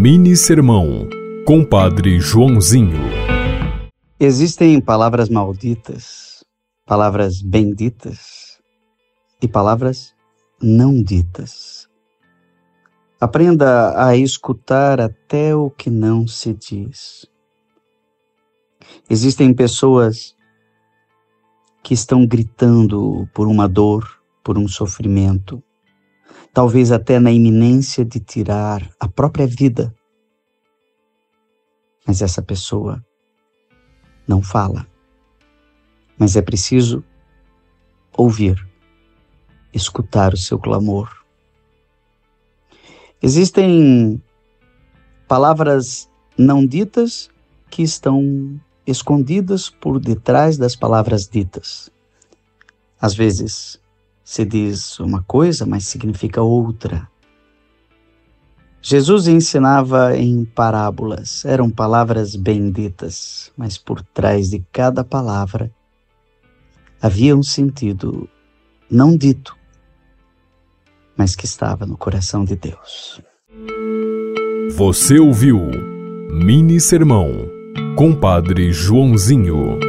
Mini Sermão, Compadre Joãozinho. Existem palavras malditas, palavras benditas e palavras não ditas. Aprenda a escutar até o que não se diz. Existem pessoas que estão gritando por uma dor, por um sofrimento, talvez até na iminência de tirar a própria vida. Mas essa pessoa não fala. Mas é preciso ouvir, escutar o seu clamor. Existem palavras não ditas que estão escondidas por detrás das palavras ditas. Às vezes, se diz uma coisa, mas significa outra. Jesus ensinava em parábolas, eram palavras benditas, mas por trás de cada palavra havia um sentido não dito, mas que estava no coração de Deus. Você ouviu Mini Sermão, Compadre Joãozinho.